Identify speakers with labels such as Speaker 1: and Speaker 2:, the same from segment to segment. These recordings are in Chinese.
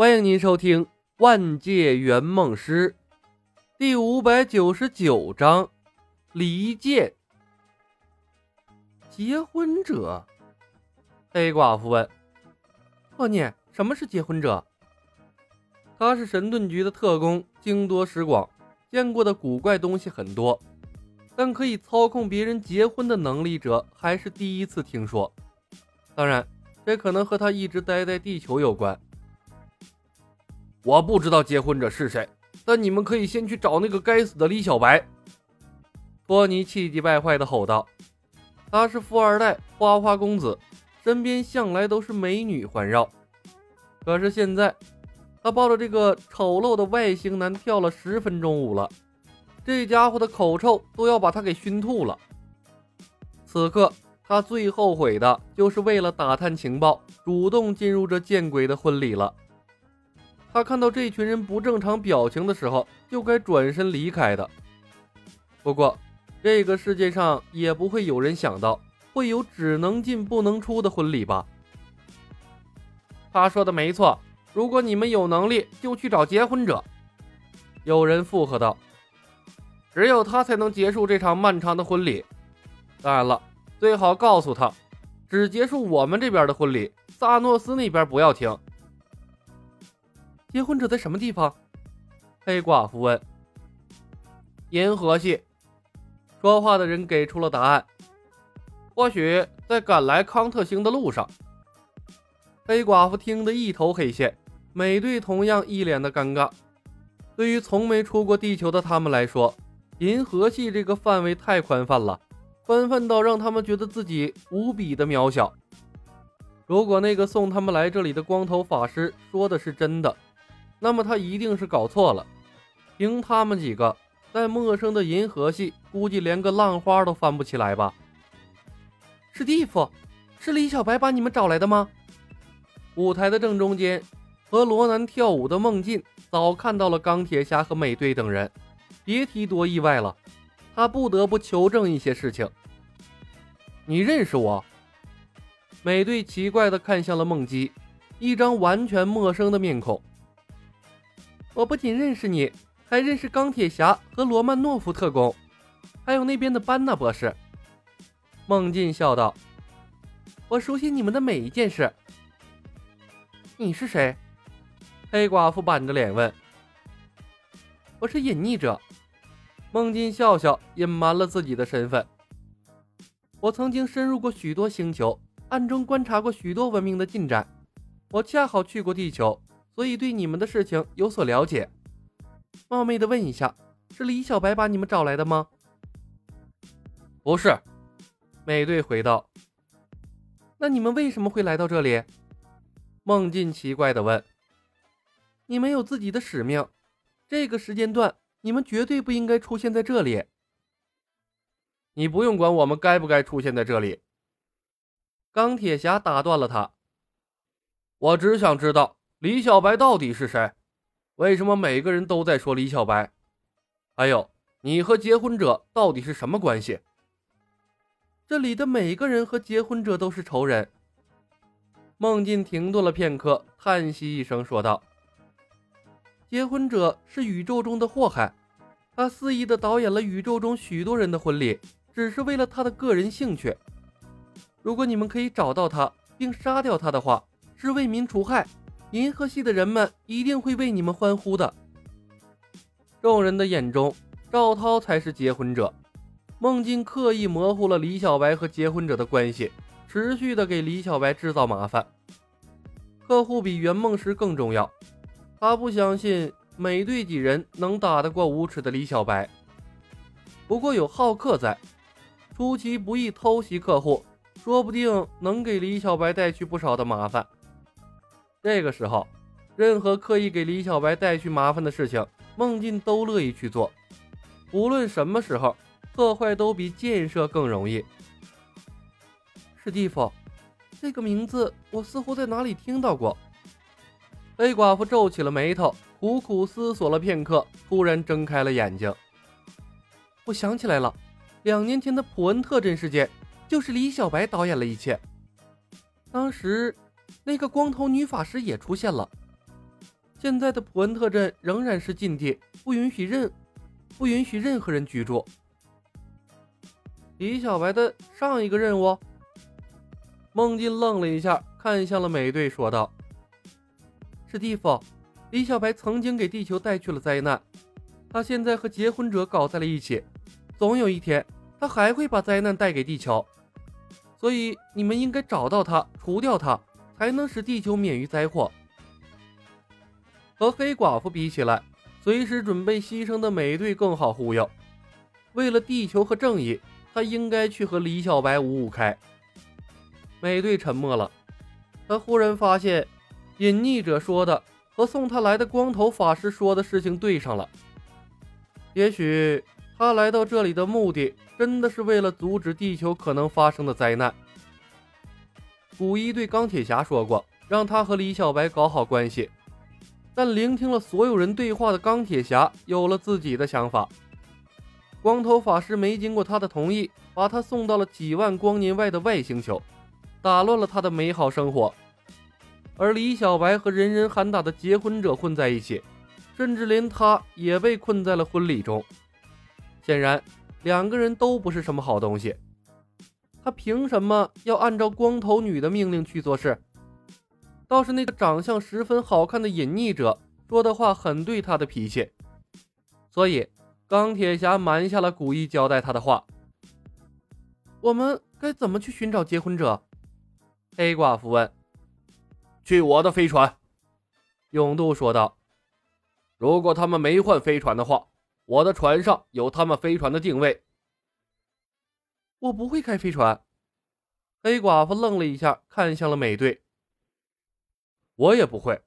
Speaker 1: 欢迎您收听《万界圆梦师》第五百九十九章《离间》。结婚者？黑寡妇问。
Speaker 2: 霍念，什么是结婚者？
Speaker 1: 他是神盾局的特工，经多识广，见过的古怪东西很多，但可以操控别人结婚的能力者还是第一次听说。当然，这可能和他一直待在地球有关。我不知道结婚者是谁，但你们可以先去找那个该死的李小白。托尼气急败坏地吼道：“他是富二代，花花公子，身边向来都是美女环绕。可是现在，他抱着这个丑陋的外星男跳了十分钟舞了，这家伙的口臭都要把他给熏吐了。此刻，他最后悔的就是为了打探情报，主动进入这见鬼的婚礼了。”他看到这群人不正常表情的时候，就该转身离开的。不过，这个世界上也不会有人想到会有只能进不能出的婚礼吧？他说的没错，如果你们有能力，就去找结婚者。有人附和道：“只有他才能结束这场漫长的婚礼。当然了，最好告诉他，只结束我们这边的婚礼，萨诺斯那边不要停。”
Speaker 2: 结婚者在什么地方？
Speaker 1: 黑寡妇问。银河系。说话的人给出了答案。或许在赶来康特星的路上。黑寡妇听得一头黑线，美队同样一脸的尴尬。对于从没出过地球的他们来说，银河系这个范围太宽泛了，宽泛到让他们觉得自己无比的渺小。如果那个送他们来这里的光头法师说的是真的，那么他一定是搞错了。凭他们几个在陌生的银河系，估计连个浪花都翻不起来吧？
Speaker 2: 史蒂夫，是李小白把你们找来的吗？
Speaker 1: 舞台的正中间，和罗南跳舞的梦境早看到了钢铁侠和美队等人，别提多意外了。他不得不求证一些事情。你认识我？美队奇怪地看向了梦姬，一张完全陌生的面孔。
Speaker 2: 我不仅认识你，还认识钢铁侠和罗曼诺夫特工，还有那边的班纳博士。
Speaker 1: 孟进笑道：“
Speaker 2: 我熟悉你们的每一件事。”
Speaker 1: 你是谁？黑寡妇板着脸问。
Speaker 2: “我是隐匿者。”
Speaker 1: 孟进笑笑，隐瞒了自己的身份。
Speaker 2: 我曾经深入过许多星球，暗中观察过许多文明的进展。我恰好去过地球。所以对你们的事情有所了解，冒昧的问一下，是李小白把你们找来的吗？
Speaker 1: 不是，美队回道。
Speaker 2: 那你们为什么会来到这里？
Speaker 1: 孟进奇怪的问。
Speaker 2: 你们有自己的使命，这个时间段你们绝对不应该出现在这里。
Speaker 1: 你不用管我们该不该出现在这里。钢铁侠打断了他。我只想知道。李小白到底是谁？为什么每个人都在说李小白？还有，你和结婚者到底是什么关系？
Speaker 2: 这里的每个人和结婚者都是仇人。
Speaker 1: 孟进停顿了片刻，叹息一声说道：“
Speaker 2: 结婚者是宇宙中的祸害，他肆意的导演了宇宙中许多人的婚礼，只是为了他的个人兴趣。如果你们可以找到他并杀掉他的话，是为民除害。”银河系的人们一定会为你们欢呼的。
Speaker 1: 众人的眼中，赵涛才是结婚者。孟进刻意模糊了李小白和结婚者的关系，持续的给李小白制造麻烦。客户比圆梦师更重要，他不相信美队几人能打得过无耻的李小白。不过有浩克在，出其不意偷袭客户，说不定能给李小白带去不少的麻烦。这个时候，任何刻意给李小白带去麻烦的事情，孟进都乐意去做。无论什么时候，破坏都比建设更容易。
Speaker 2: 史蒂夫，这个名字我似乎在哪里听到过。
Speaker 1: 黑寡妇皱起了眉头，苦苦思索了片刻，突然睁开了眼睛。
Speaker 2: 我想起来了，两年前的普恩特镇事件，就是李小白导演了一切。当时。那个光头女法师也出现了，现在的普恩特镇仍然是禁地，不允许任不允许任何人居住。
Speaker 1: 李小白的上一个任务，孟进愣了一下，看向了美队，说道：“
Speaker 2: 史蒂夫，李小白曾经给地球带去了灾难，他现在和结婚者搞在了一起，总有一天他还会把灾难带给地球，所以你们应该找到他，除掉他，才能使地球免于灾祸。”
Speaker 1: 和黑寡妇比起来，随时准备牺牲的美队更好忽悠。为了地球和正义。他应该去和李小白五五开。美队沉默了，他忽然发现，隐匿者说的和送他来的光头法师说的事情对上了。也许他来到这里的目的，真的是为了阻止地球可能发生的灾难。古一对钢铁侠说过，让他和李小白搞好关系。但聆听了所有人对话的钢铁侠，有了自己的想法。光头法师没经过他的同意，把他送到了几万光年外的外星球，打乱了他的美好生活。而李小白和人人喊打的结婚者混在一起，甚至连他也被困在了婚礼中。显然，两个人都不是什么好东西。他凭什么要按照光头女的命令去做事？倒是那个长相十分好看的隐匿者说的话很对他的脾气，所以。钢铁侠瞒下了古一交代他的话。
Speaker 2: 我们该怎么去寻找结婚者？
Speaker 1: 黑寡妇问。去我的飞船，永渡说道。如果他们没换飞船的话，我的船上有他们飞船的定位。
Speaker 2: 我不会开飞船。
Speaker 1: 黑寡妇愣了一下，看向了美队。我也不会。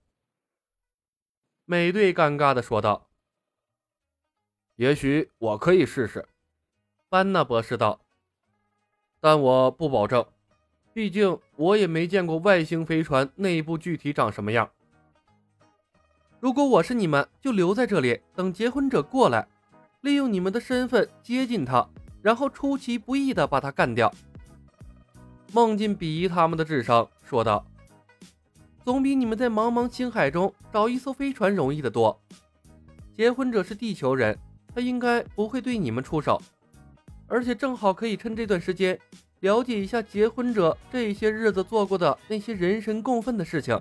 Speaker 1: 美队尴尬的说道。也许我可以试试，班纳博士道。但我不保证，毕竟我也没见过外星飞船内部具体长什么样。
Speaker 2: 如果我是你们，就留在这里等结婚者过来，利用你们的身份接近他，然后出其不意的把他干掉。
Speaker 1: 梦境鄙夷他们的智商，说道：“
Speaker 2: 总比你们在茫茫星海中找一艘飞船容易得多。结婚者是地球人。”他应该不会对你们出手，而且正好可以趁这段时间了解一下结婚者这些日子做过的那些人神共愤的事情。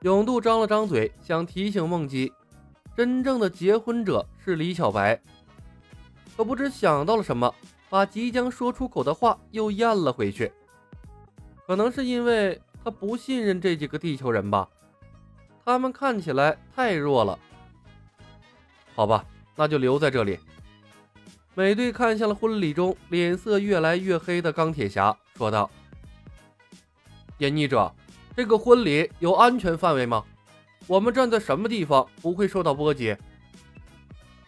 Speaker 1: 永渡张了张嘴，想提醒梦姬，真正的结婚者是李小白，可不知想到了什么，把即将说出口的话又咽了回去。可能是因为他不信任这几个地球人吧，他们看起来太弱了。好吧。那就留在这里。美队看向了婚礼中脸色越来越黑的钢铁侠，说道：“隐匿者，这个婚礼有安全范围吗？我们站在什么地方不会受到波及？”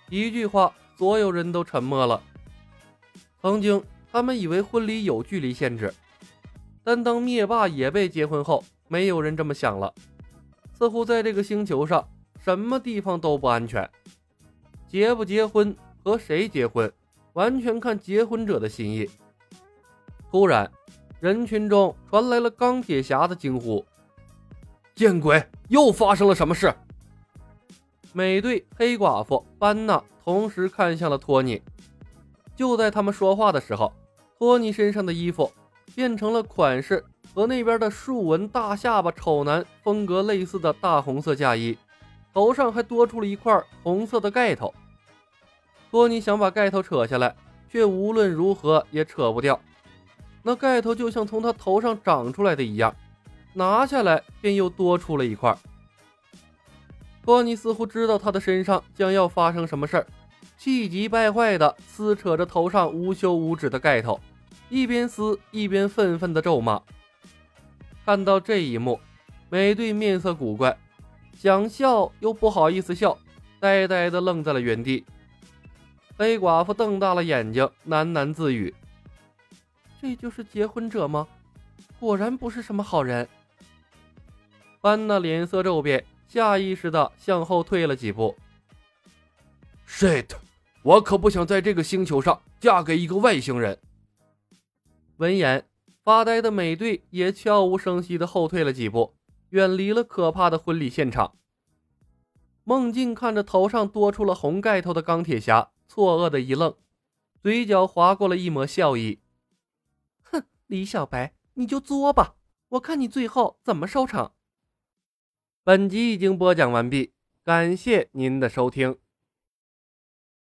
Speaker 1: 一句话，所有人都沉默了。曾经，他们以为婚礼有距离限制，但当灭霸也被结婚后，没有人这么想了。似乎在这个星球上，什么地方都不安全。结不结婚和谁结婚，完全看结婚者的心意。突然，人群中传来了钢铁侠的惊呼：“见鬼！又发生了什么事？”美队、黑寡妇、班纳同时看向了托尼。就在他们说话的时候，托尼身上的衣服变成了款式和那边的竖纹大下巴丑男风格类似的大红色嫁衣，头上还多出了一块红色的盖头。托尼想把盖头扯下来，却无论如何也扯不掉。那盖头就像从他头上长出来的一样，拿下来便又多出了一块。托尼似乎知道他的身上将要发生什么事儿，气急败坏地撕扯着头上无休无止的盖头，一边撕一边愤愤地咒骂。看到这一幕，美队面色古怪，想笑又不好意思笑，呆呆地愣在了原地。黑寡妇瞪大了眼睛，喃喃自语：“
Speaker 2: 这就是结婚者吗？果然不是什么好人。”
Speaker 1: 班纳脸色骤变，下意识的向后退了几步。shit 我可不想在这个星球上嫁给一个外星人。闻言，发呆的美队也悄无声息的后退了几步，远离了可怕的婚礼现场。梦境看着头上多出了红盖头的钢铁侠，错愕的一愣，嘴角划过了一抹笑意。
Speaker 2: 哼，李小白，你就作吧，我看你最后怎么收场。
Speaker 1: 本集已经播讲完毕感谢您的收听。